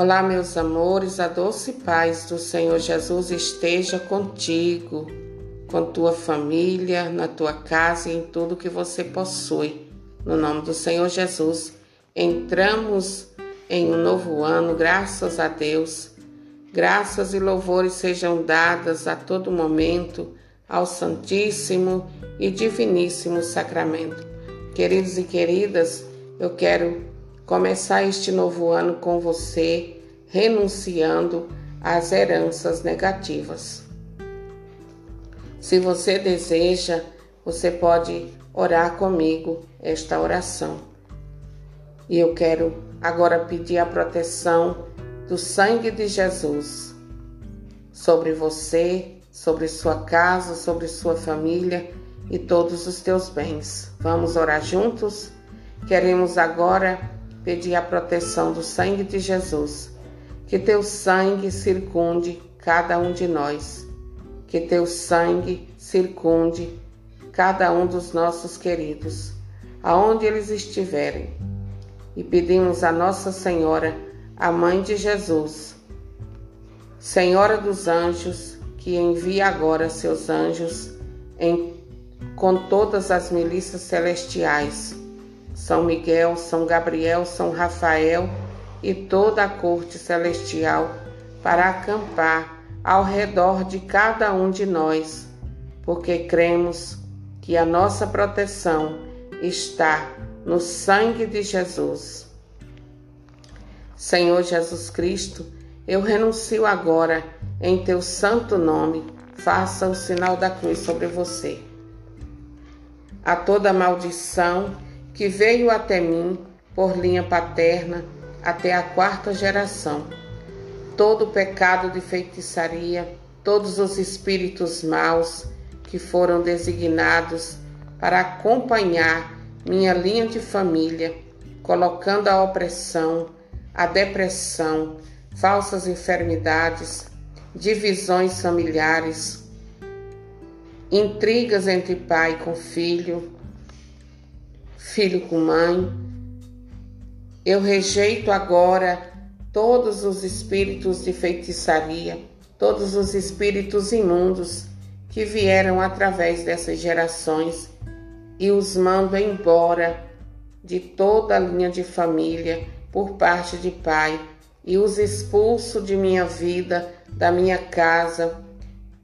Olá, meus amores, a doce paz do Senhor Jesus esteja contigo, com tua família, na tua casa e em tudo que você possui. No nome do Senhor Jesus, entramos em um novo ano, graças a Deus. Graças e louvores sejam dadas a todo momento ao Santíssimo e Diviníssimo Sacramento. Queridos e queridas, eu quero começar este novo ano com você, renunciando às heranças negativas. Se você deseja, você pode orar comigo esta oração. E eu quero agora pedir a proteção do sangue de Jesus sobre você, sobre sua casa, sobre sua família e todos os teus bens. Vamos orar juntos? Queremos agora pedir a proteção do sangue de Jesus. Que teu sangue circunde cada um de nós. Que teu sangue circunde cada um dos nossos queridos, aonde eles estiverem. E pedimos a Nossa Senhora, a Mãe de Jesus, Senhora dos anjos, que envia agora seus anjos em, com todas as milícias celestiais são Miguel, São Gabriel, São Rafael e toda a corte celestial para acampar ao redor de cada um de nós, porque cremos que a nossa proteção está no sangue de Jesus. Senhor Jesus Cristo, eu renuncio agora em teu santo nome, faça o sinal da cruz sobre você. A toda maldição, que veio até mim por linha paterna até a quarta geração. Todo o pecado de feitiçaria, todos os espíritos maus que foram designados para acompanhar minha linha de família, colocando a opressão, a depressão, falsas enfermidades, divisões familiares, intrigas entre pai com filho, filho com mãe. Eu rejeito agora todos os espíritos de feitiçaria, todos os espíritos imundos que vieram através dessas gerações e os mando embora de toda a linha de família por parte de pai e os expulso de minha vida, da minha casa,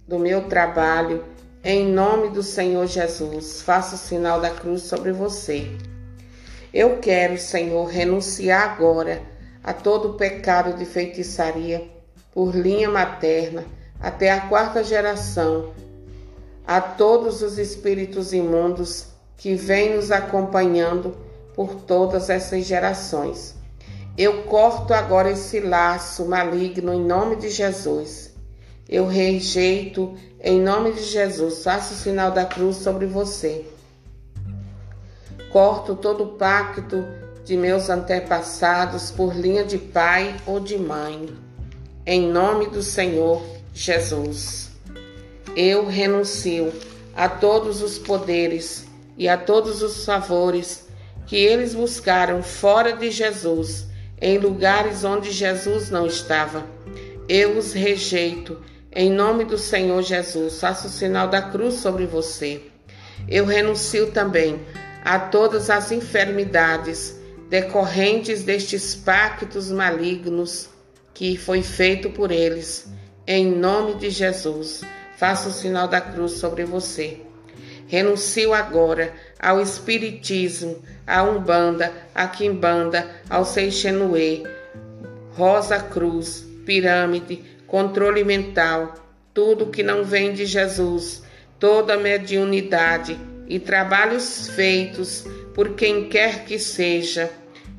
do meu trabalho em nome do Senhor Jesus, faça o sinal da cruz sobre você. Eu quero, Senhor, renunciar agora a todo o pecado de feitiçaria por linha materna até a quarta geração, a todos os espíritos imundos que vêm nos acompanhando por todas essas gerações. Eu corto agora esse laço maligno em nome de Jesus eu rejeito em nome de Jesus. Faça o sinal da cruz sobre você. Corto todo o pacto de meus antepassados por linha de pai ou de mãe. Em nome do Senhor Jesus. Eu renuncio a todos os poderes e a todos os favores que eles buscaram fora de Jesus, em lugares onde Jesus não estava. Eu os rejeito em nome do Senhor Jesus, faça o sinal da cruz sobre você. Eu renuncio também a todas as enfermidades decorrentes destes pactos malignos que foi feito por eles. Em nome de Jesus, faça o sinal da cruz sobre você. Renuncio agora ao Espiritismo, à Umbanda, à Quimbanda, ao Seixenuê, Rosa Cruz, Pirâmide, controle mental, tudo que não vem de Jesus, toda mediunidade e trabalhos feitos por quem quer que seja,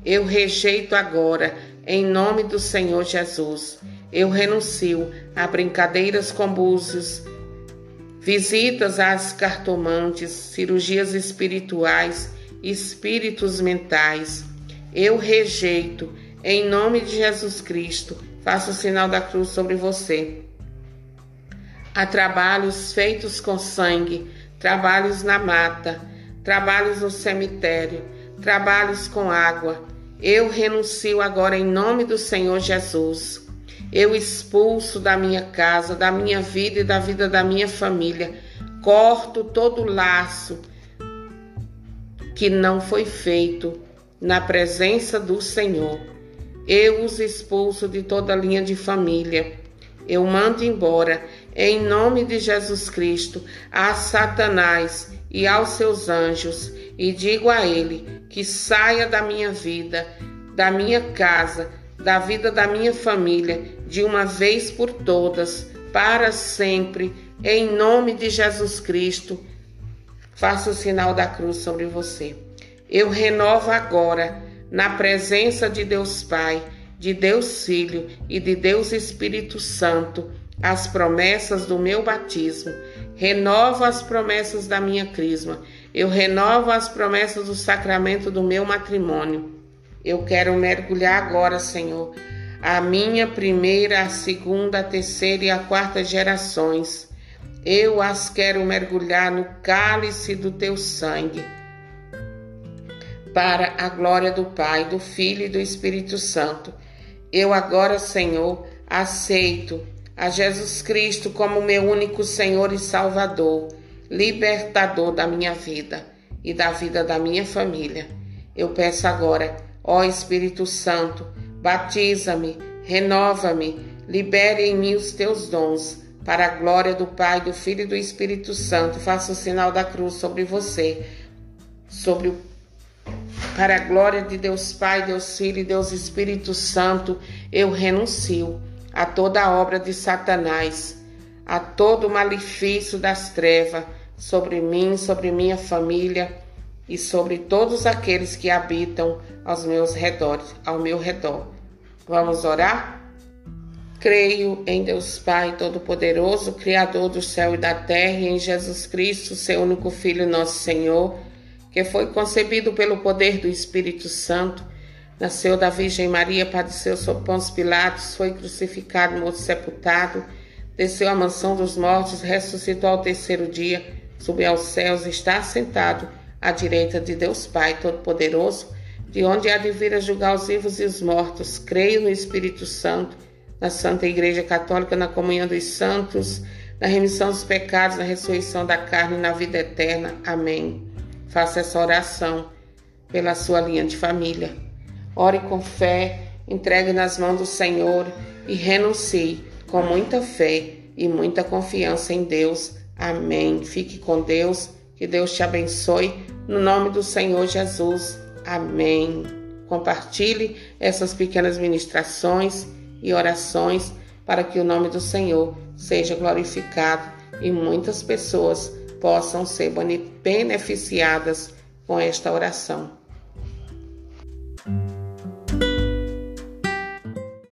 eu rejeito agora, em nome do Senhor Jesus. Eu renuncio a brincadeiras com búzios, visitas às cartomantes, cirurgias espirituais, espíritos mentais. Eu rejeito, em nome de Jesus Cristo, Faça o sinal da cruz sobre você. Há trabalhos feitos com sangue, trabalhos na mata, trabalhos no cemitério, trabalhos com água. Eu renuncio agora em nome do Senhor Jesus. Eu expulso da minha casa, da minha vida e da vida da minha família. Corto todo laço que não foi feito na presença do Senhor. Eu os expulso de toda linha de família. Eu mando embora, em nome de Jesus Cristo, a Satanás e aos seus anjos, e digo a ele que saia da minha vida, da minha casa, da vida da minha família, de uma vez por todas, para sempre, em nome de Jesus Cristo. Faça o sinal da cruz sobre você. Eu renovo agora, na presença de Deus Pai, de Deus Filho e de Deus Espírito Santo, as promessas do meu batismo. Renovo as promessas da minha crisma. Eu renovo as promessas do sacramento do meu matrimônio. Eu quero mergulhar agora, Senhor, a minha primeira, a segunda, a terceira e a quarta gerações. Eu as quero mergulhar no cálice do teu sangue para a glória do Pai, do Filho e do Espírito Santo. Eu agora, Senhor, aceito a Jesus Cristo como meu único Senhor e Salvador, libertador da minha vida e da vida da minha família. Eu peço agora, ó Espírito Santo, batiza-me, renova-me, libere em mim os teus dons, para a glória do Pai, do Filho e do Espírito Santo. Faça o sinal da cruz sobre você, sobre o para a glória de Deus Pai, Deus Filho e Deus Espírito Santo, eu renuncio a toda obra de Satanás, a todo o malefício das trevas sobre mim, sobre minha família e sobre todos aqueles que habitam aos meus redores, ao meu redor. Vamos orar? Creio em Deus Pai Todo-Poderoso, Criador do céu e da terra, e em Jesus Cristo, seu único Filho, nosso Senhor que foi concebido pelo poder do Espírito Santo, nasceu da Virgem Maria, padeceu sob Pôncio Pilatos, foi crucificado, morto sepultado, desceu à mansão dos mortos, ressuscitou ao terceiro dia, subiu aos céus e está assentado à direita de Deus Pai Todo-Poderoso, de onde há de vir a julgar os vivos e os mortos. Creio no Espírito Santo, na Santa Igreja Católica, na comunhão dos santos, na remissão dos pecados, na ressurreição da carne e na vida eterna. Amém. Faça essa oração pela sua linha de família. Ore com fé, entregue nas mãos do Senhor e renuncie com muita fé e muita confiança em Deus. Amém. Fique com Deus. Que Deus te abençoe. No nome do Senhor Jesus. Amém. Compartilhe essas pequenas ministrações e orações para que o nome do Senhor seja glorificado e muitas pessoas possam ser beneficiadas com esta oração.